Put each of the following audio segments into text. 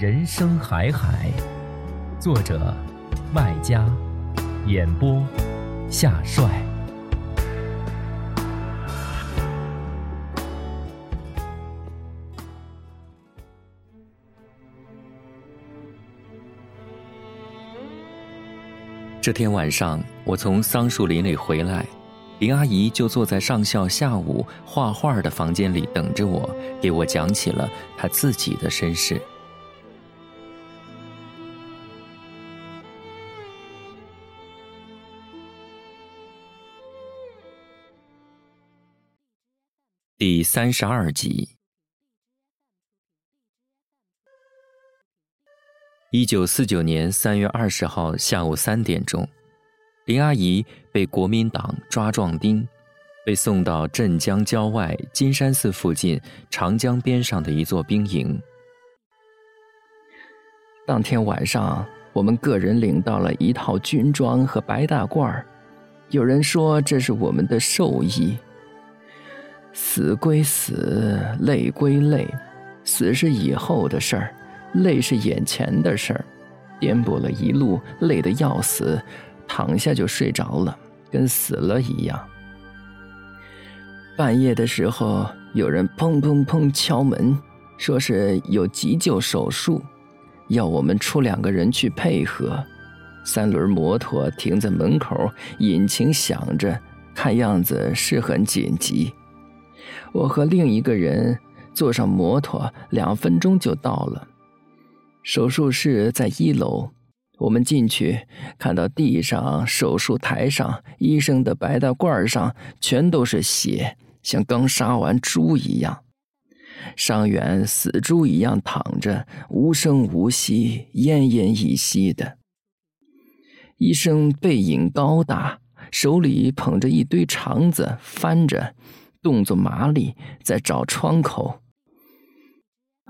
人生海海，作者麦家，演播夏帅。这天晚上，我从桑树林里回来，林阿姨就坐在上校下午画画的房间里等着我，给我讲起了她自己的身世。第三十二集。一九四九年三月二十号下午三点钟，林阿姨被国民党抓壮丁，被送到镇江郊外金山寺附近长江边上的一座兵营。当天晚上，我们个人领到了一套军装和白大褂有人说这是我们的寿衣。死归死，累归累，死是以后的事儿，累是眼前的事儿。颠簸了一路，累得要死，躺下就睡着了，跟死了一样。半夜的时候，有人砰砰砰敲门，说是有急救手术，要我们出两个人去配合。三轮摩托停在门口，引擎响着，看样子是很紧急。我和另一个人坐上摩托，两分钟就到了。手术室在一楼，我们进去看到地上、手术台上、医生的白大褂上全都是血，像刚杀完猪一样。伤员死猪一样躺着，无声无息、奄奄一息的。医生背影高大，手里捧着一堆肠子，翻着。动作麻利，在找窗口。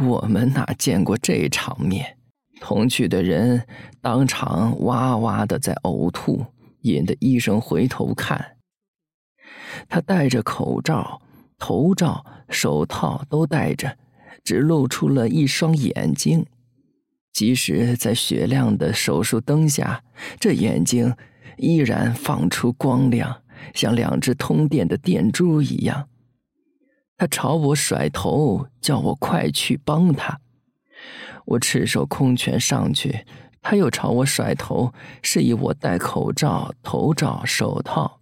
我们哪见过这场面？同去的人当场哇哇的在呕吐，引得医生回头看。他戴着口罩、头罩、手套都戴着，只露出了一双眼睛。即使在雪亮的手术灯下，这眼睛依然放出光亮。像两只通电的电珠一样，他朝我甩头，叫我快去帮他。我赤手空拳上去，他又朝我甩头，示意我戴口罩、头罩、手套，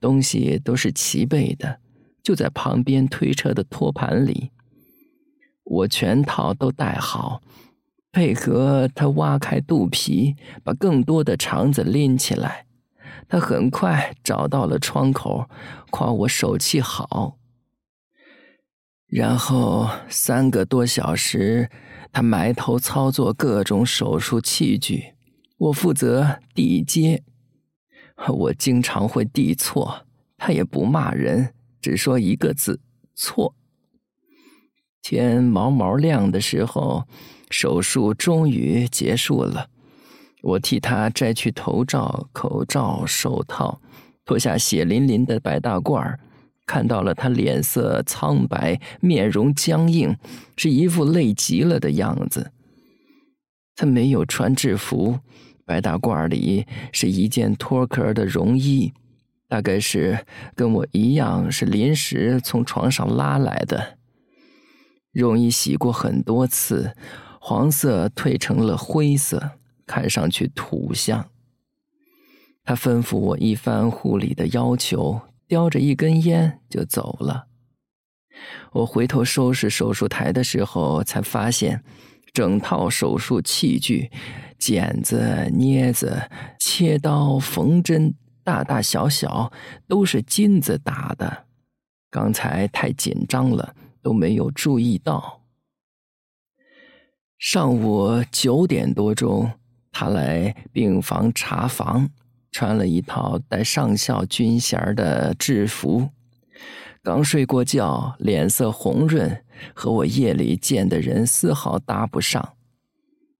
东西都是齐备的，就在旁边推车的托盘里。我全套都戴好，配合他挖开肚皮，把更多的肠子拎起来。他很快找到了窗口，夸我手气好。然后三个多小时，他埋头操作各种手术器具，我负责递接。我经常会递错，他也不骂人，只说一个字：错。天毛毛亮的时候，手术终于结束了。我替他摘去头罩、口罩、手套，脱下血淋淋的白大褂看到了他脸色苍白，面容僵硬，是一副累极了的样子。他没有穿制服，白大褂里是一件脱壳的绒衣，大概是跟我一样是临时从床上拉来的。容易洗过很多次，黄色褪成了灰色，看上去土香。他吩咐我一番护理的要求，叼着一根烟就走了。我回头收拾手术台的时候，才发现，整套手术器具、剪子、镊子、切刀、缝针，大大小小都是金子打的。刚才太紧张了，都没有注意到。上午九点多钟，他来病房查房。穿了一套带上校军衔的制服，刚睡过觉，脸色红润，和我夜里见的人丝毫搭不上。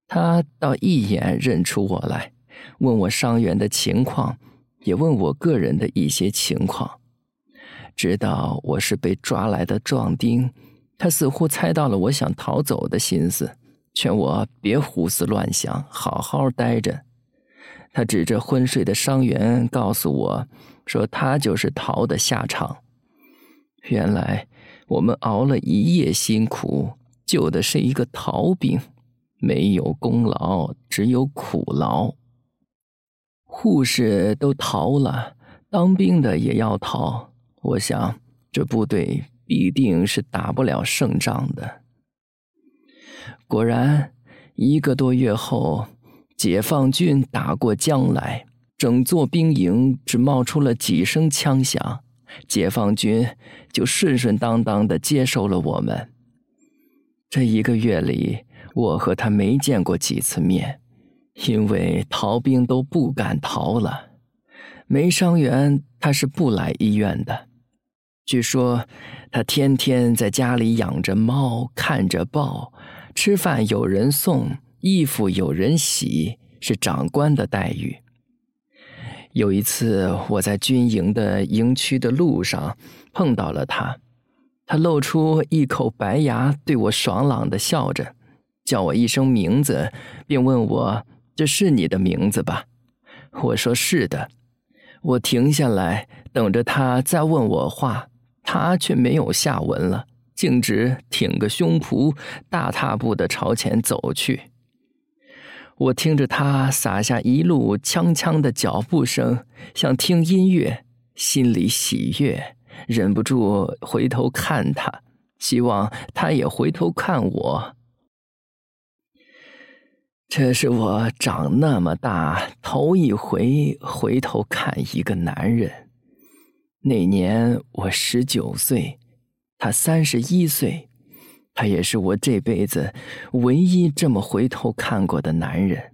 他倒一眼认出我来，问我伤员的情况，也问我个人的一些情况。知道我是被抓来的壮丁，他似乎猜到了我想逃走的心思，劝我别胡思乱想，好好待着。他指着昏睡的伤员，告诉我，说他就是逃的下场。原来我们熬了一夜辛苦，救的是一个逃兵，没有功劳，只有苦劳。护士都逃了，当兵的也要逃。我想，这部队必定是打不了胜仗的。果然，一个多月后。解放军打过江来，整座兵营只冒出了几声枪响，解放军就顺顺当当的接收了我们。这一个月里，我和他没见过几次面，因为逃兵都不敢逃了。没伤员，他是不来医院的。据说他天天在家里养着猫，看着报，吃饭有人送。衣服有人洗，是长官的待遇。有一次，我在军营的营区的路上碰到了他，他露出一口白牙，对我爽朗的笑着，叫我一声名字，并问我：“这是你的名字吧？”我说：“是的。”我停下来等着他再问我话，他却没有下文了，径直挺个胸脯，大踏步的朝前走去。我听着他撒下一路锵锵的脚步声，像听音乐，心里喜悦，忍不住回头看他，希望他也回头看我。这是我长那么大头一回回头看一个男人。那年我十九岁，他三十一岁。他也是我这辈子唯一这么回头看过的男人。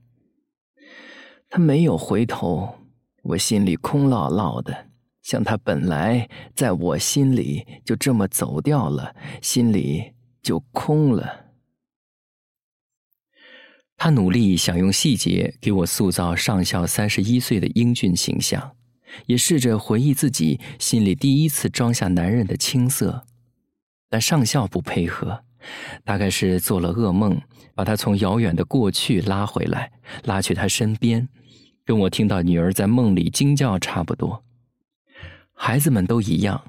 他没有回头，我心里空落落的，像他本来在我心里就这么走掉了，心里就空了。他努力想用细节给我塑造上校三十一岁的英俊形象，也试着回忆自己心里第一次装下男人的青涩，但上校不配合。大概是做了噩梦，把他从遥远的过去拉回来，拉去他身边，跟我听到女儿在梦里惊叫差不多。孩子们都一样，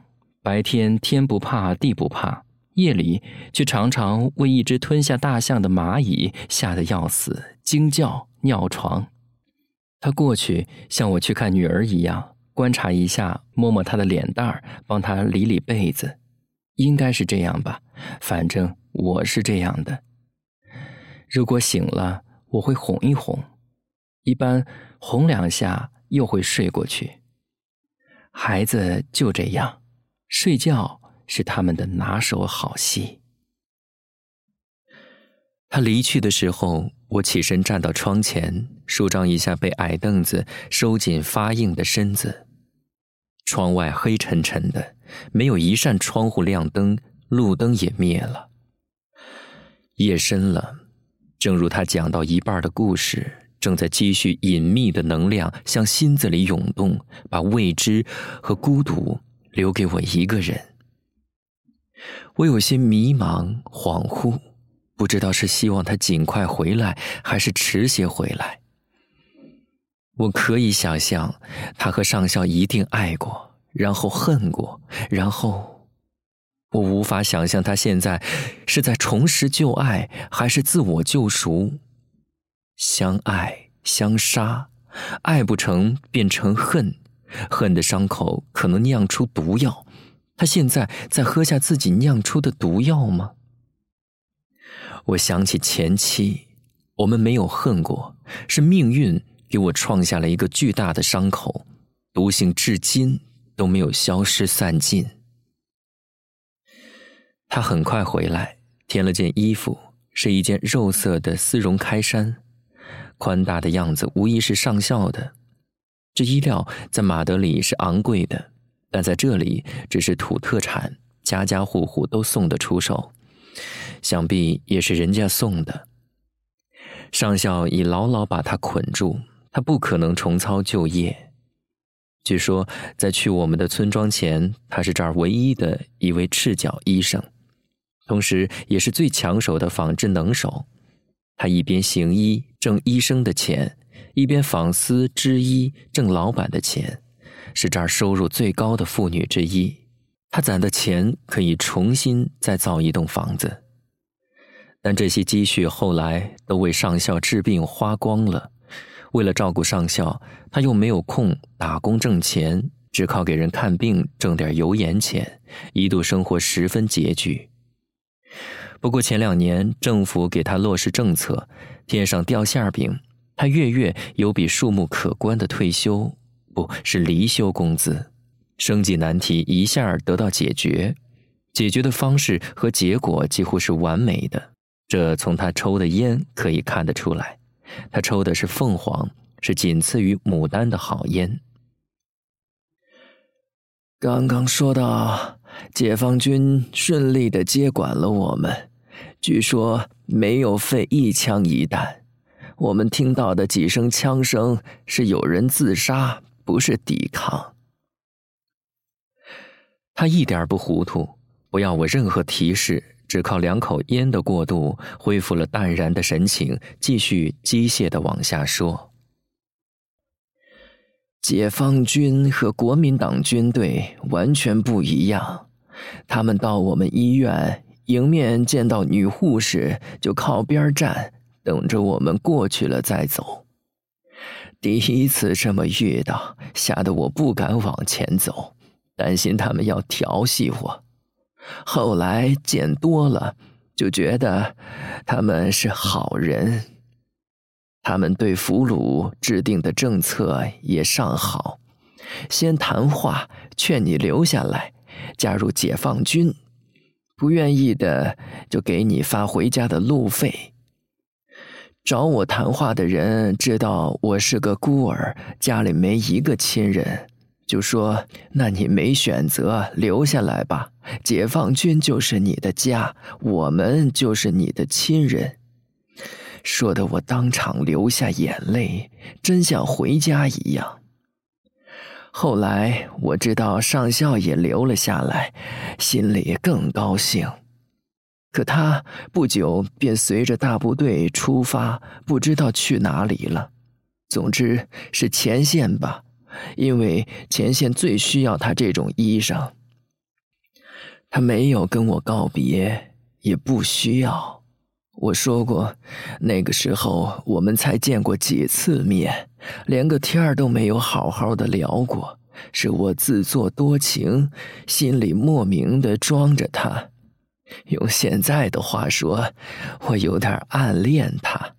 白天天不怕地不怕，夜里却常常为一只吞下大象的蚂蚁吓得要死，惊叫尿床。他过去像我去看女儿一样，观察一下，摸摸她的脸蛋儿，帮她理理被子，应该是这样吧，反正。我是这样的，如果醒了，我会哄一哄，一般哄两下又会睡过去。孩子就这样，睡觉是他们的拿手好戏。他离去的时候，我起身站到窗前，舒张一下被矮凳子收紧发硬的身子。窗外黑沉沉的，没有一扇窗户亮灯，路灯也灭了。夜深了，正如他讲到一半的故事，正在积蓄隐秘的能量向心子里涌动，把未知和孤独留给我一个人。我有些迷茫恍惚，不知道是希望他尽快回来，还是迟些回来。我可以想象，他和上校一定爱过，然后恨过，然后我无法想象他现在是在重拾旧爱，还是自我救赎。相爱相杀，爱不成变成恨，恨的伤口可能酿出毒药。他现在在喝下自己酿出的毒药吗？我想起前妻，我们没有恨过，是命运给我创下了一个巨大的伤口，毒性至今都没有消失散尽。他很快回来，添了件衣服，是一件肉色的丝绒开衫，宽大的样子无疑是上校的。这衣料在马德里是昂贵的，但在这里只是土特产，家家户户都送得出手，想必也是人家送的。上校已牢牢把他捆住，他不可能重操旧业。据说在去我们的村庄前，他是这儿唯一的一位赤脚医生。同时，也是最抢手的纺织能手。他一边行医挣医生的钱，一边纺丝织衣挣老板的钱，是这儿收入最高的妇女之一。他攒的钱可以重新再造一栋房子，但这些积蓄后来都为上校治病花光了。为了照顾上校，他又没有空打工挣钱，只靠给人看病挣点油盐钱，一度生活十分拮据。不过前两年政府给他落实政策，天上掉馅饼，他月月有笔数目可观的退休，不是离休工资，生计难题一下得到解决，解决的方式和结果几乎是完美的，这从他抽的烟可以看得出来，他抽的是凤凰，是仅次于牡丹的好烟。刚刚说到。解放军顺利的接管了我们，据说没有费一枪一弹。我们听到的几声枪声是有人自杀，不是抵抗。他一点不糊涂，不要我任何提示，只靠两口烟的过渡，恢复了淡然的神情，继续机械的往下说：解放军和国民党军队完全不一样。他们到我们医院迎面见到女护士，就靠边站，等着我们过去了再走。第一次这么遇到，吓得我不敢往前走，担心他们要调戏我。后来见多了，就觉得他们是好人。他们对俘虏制定的政策也尚好，先谈话劝你留下来。加入解放军，不愿意的就给你发回家的路费。找我谈话的人知道我是个孤儿，家里没一个亲人，就说：“那你没选择，留下来吧。解放军就是你的家，我们就是你的亲人。”说的我当场流下眼泪，真像回家一样。后来我知道上校也留了下来，心里更高兴。可他不久便随着大部队出发，不知道去哪里了。总之是前线吧，因为前线最需要他这种衣裳。他没有跟我告别，也不需要。我说过，那个时候我们才见过几次面，连个天儿都没有好好的聊过。是我自作多情，心里莫名的装着他。用现在的话说，我有点暗恋他。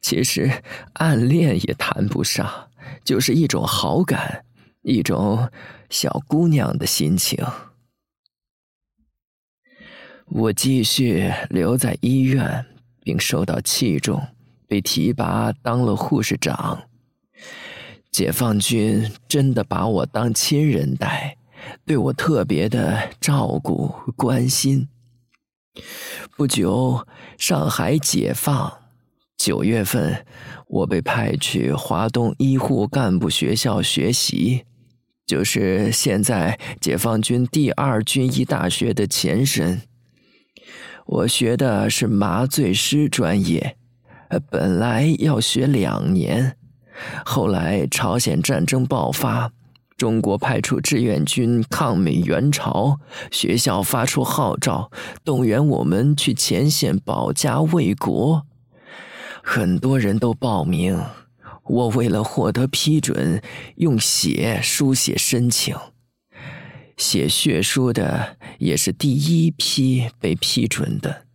其实暗恋也谈不上，就是一种好感，一种小姑娘的心情。我继续留在医院，并受到器重，被提拔当了护士长。解放军真的把我当亲人待，对我特别的照顾关心。不久，上海解放，九月份，我被派去华东医护干部学校学习。就是现在解放军第二军医大学的前身。我学的是麻醉师专业，本来要学两年，后来朝鲜战争爆发，中国派出志愿军抗美援朝，学校发出号召，动员我们去前线保家卫国。很多人都报名，我为了获得批准，用血书写申请。写血书的也是第一批被批准的。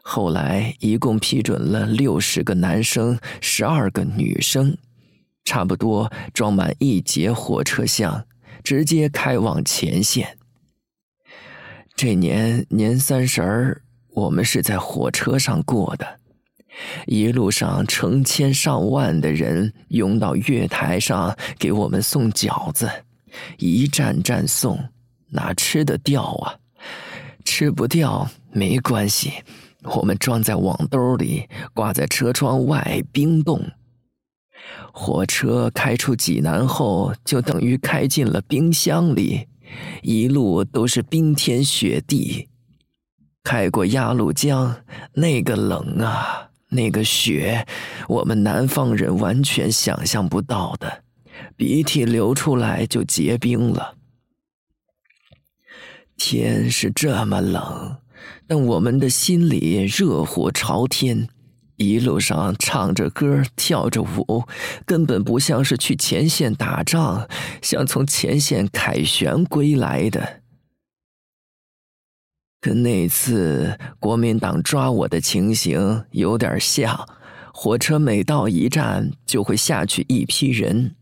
后来一共批准了六十个男生，十二个女生。差不多装满一节火车厢，直接开往前线。这年年三十儿，我们是在火车上过的，一路上成千上万的人涌到月台上给我们送饺子，一站站送，哪吃得掉啊？吃不掉没关系，我们装在网兜里，挂在车窗外冰冻。火车开出济南后，就等于开进了冰箱里，一路都是冰天雪地。开过鸭绿江，那个冷啊，那个雪，我们南方人完全想象不到的，鼻涕流出来就结冰了。天是这么冷，但我们的心里热火朝天。一路上唱着歌，跳着舞，根本不像是去前线打仗，像从前线凯旋归来的。跟那次国民党抓我的情形有点像，火车每到一站就会下去一批人。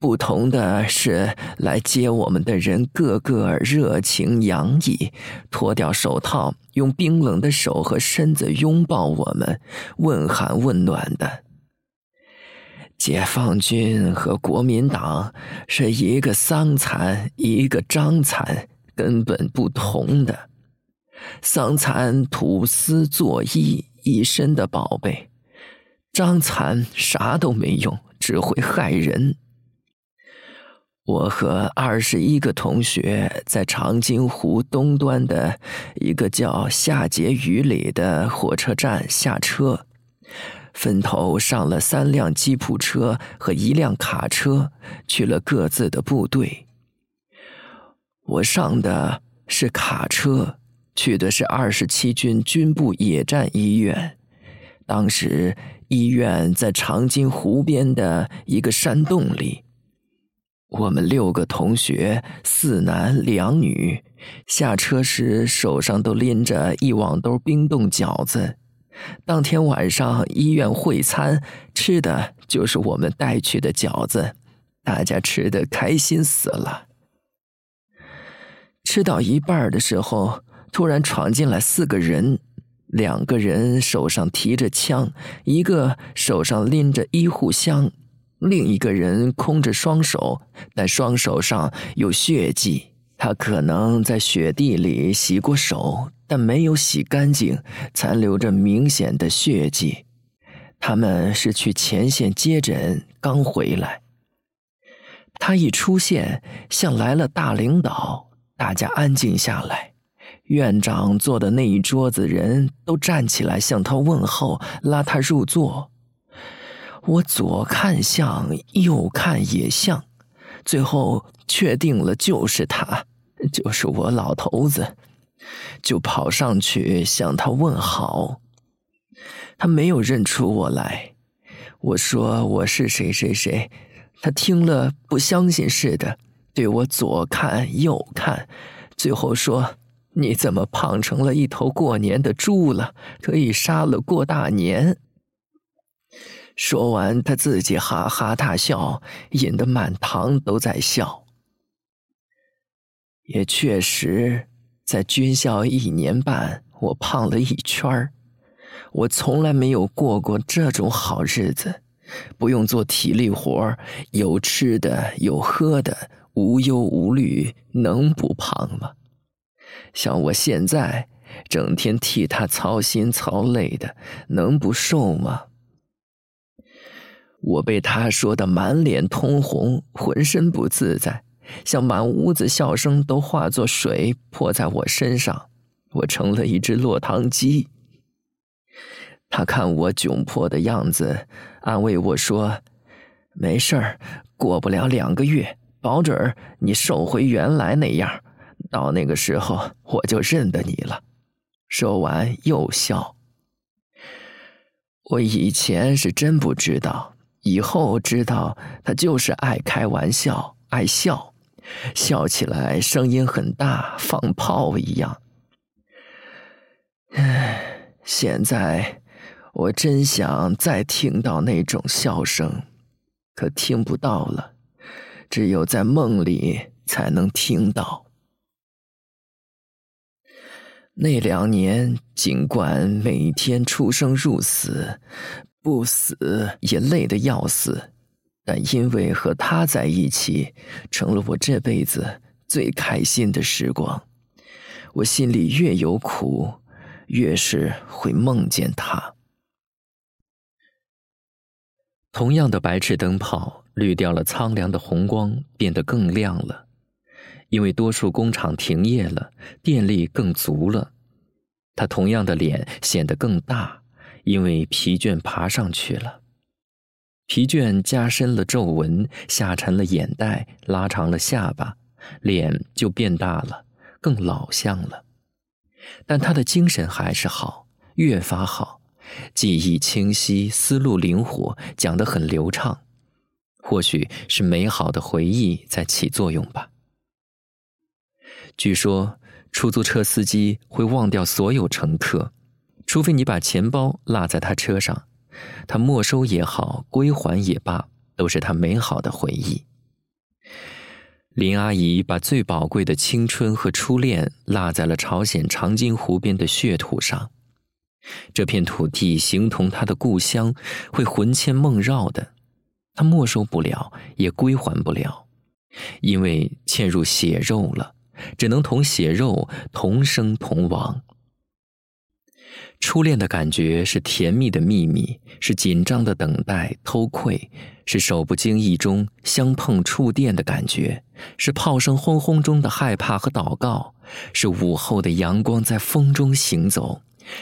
不同的是，来接我们的人个个热情洋溢，脱掉手套，用冰冷的手和身子拥抱我们，问寒问暖的。解放军和国民党是一个桑蚕，一个张蚕，根本不同的。桑蚕吐丝作衣，一身的宝贝；张蚕啥都没用，只会害人。我和二十一个同学在长津湖东端的一个叫夏碣隅里的火车站下车，分头上了三辆吉普车和一辆卡车，去了各自的部队。我上的是卡车，去的是二十七军军部野战医院。当时医院在长津湖边的一个山洞里。我们六个同学，四男两女，下车时手上都拎着一网兜冰冻饺子。当天晚上医院会餐，吃的就是我们带去的饺子，大家吃的开心死了。吃到一半的时候，突然闯进来四个人，两个人手上提着枪，一个手上拎着医护箱。另一个人空着双手，但双手上有血迹。他可能在雪地里洗过手，但没有洗干净，残留着明显的血迹。他们是去前线接诊，刚回来。他一出现，像来了大领导，大家安静下来。院长坐的那一桌子人都站起来向他问候，拉他入座。我左看像，右看也像，最后确定了就是他，就是我老头子，就跑上去向他问好。他没有认出我来，我说我是谁谁谁，他听了不相信似的，对我左看右看，最后说：“你怎么胖成了一头过年的猪了？可以杀了过大年。”说完，他自己哈哈大笑，引得满堂都在笑。也确实，在军校一年半，我胖了一圈儿。我从来没有过过这种好日子，不用做体力活有吃的，有喝的，无忧无虑，能不胖吗？像我现在，整天替他操心操累的，能不瘦吗？我被他说的满脸通红，浑身不自在，像满屋子笑声都化作水泼在我身上，我成了一只落汤鸡。他看我窘迫的样子，安慰我说：“没事儿，过不了两个月，保准儿你瘦回原来那样，到那个时候我就认得你了。说完又笑。我以前是真不知道，以后知道他就是爱开玩笑，爱笑，笑起来声音很大，放炮一样。唉，现在我真想再听到那种笑声，可听不到了，只有在梦里才能听到。那两年，尽管每天出生入死，不死也累得要死，但因为和他在一起，成了我这辈子最开心的时光。我心里越有苦，越是会梦见他。同样的白炽灯泡，滤掉了苍凉的红光，变得更亮了。因为多数工厂停业了，电力更足了，他同样的脸显得更大，因为疲倦爬上去了。疲倦加深了皱纹，下沉了眼袋，拉长了下巴，脸就变大了，更老相了。但他的精神还是好，越发好，记忆清晰，思路灵活，讲得很流畅。或许是美好的回忆在起作用吧。据说，出租车司机会忘掉所有乘客，除非你把钱包落在他车上，他没收也好，归还也罢，都是他美好的回忆。林阿姨把最宝贵的青春和初恋落在了朝鲜长津湖边的血土上，这片土地形同她的故乡，会魂牵梦绕的，她没收不了，也归还不了，因为嵌入血肉了。只能同血肉同生同亡。初恋的感觉是甜蜜的秘密，是紧张的等待、偷窥，是手不经意中相碰触电的感觉，是炮声轰轰中的害怕和祷告，是午后的阳光在风中行走，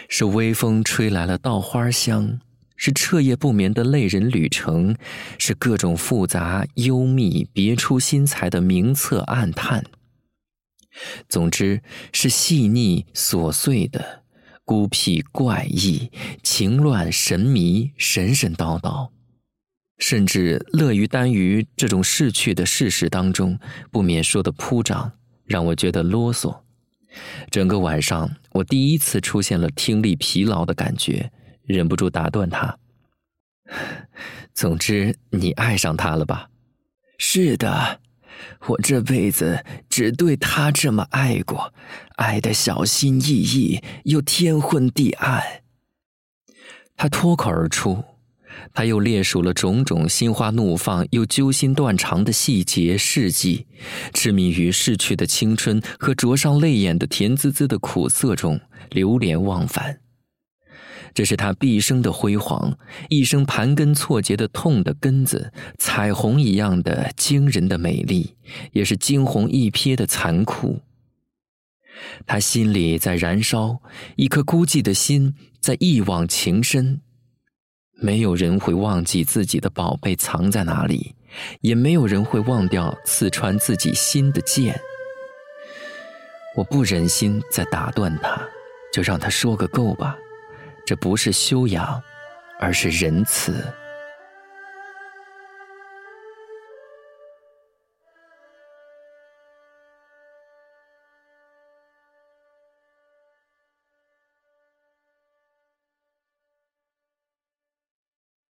是微风吹来了稻花香，是彻夜不眠的泪人旅程，是各种复杂、幽密、别出心裁的明测暗探。总之是细腻琐碎的，孤僻怪异，情乱神迷，神神叨叨，甚至乐于耽于这种逝去的事实当中，不免说的铺张，让我觉得啰嗦。整个晚上，我第一次出现了听力疲劳的感觉，忍不住打断他。总之，你爱上他了吧？是的。我这辈子只对他这么爱过，爱的小心翼翼又天昏地暗。他脱口而出，他又列数了种种心花怒放又揪心断肠的细节事迹，痴迷于逝去的青春和灼伤泪眼的甜滋滋的苦涩中，流连忘返。这是他毕生的辉煌，一生盘根错节的痛的根子，彩虹一样的惊人的美丽，也是惊鸿一瞥的残酷。他心里在燃烧，一颗孤寂的心在一往情深。没有人会忘记自己的宝贝藏在哪里，也没有人会忘掉刺穿自己心的剑。我不忍心再打断他，就让他说个够吧。这不是修养，而是仁慈。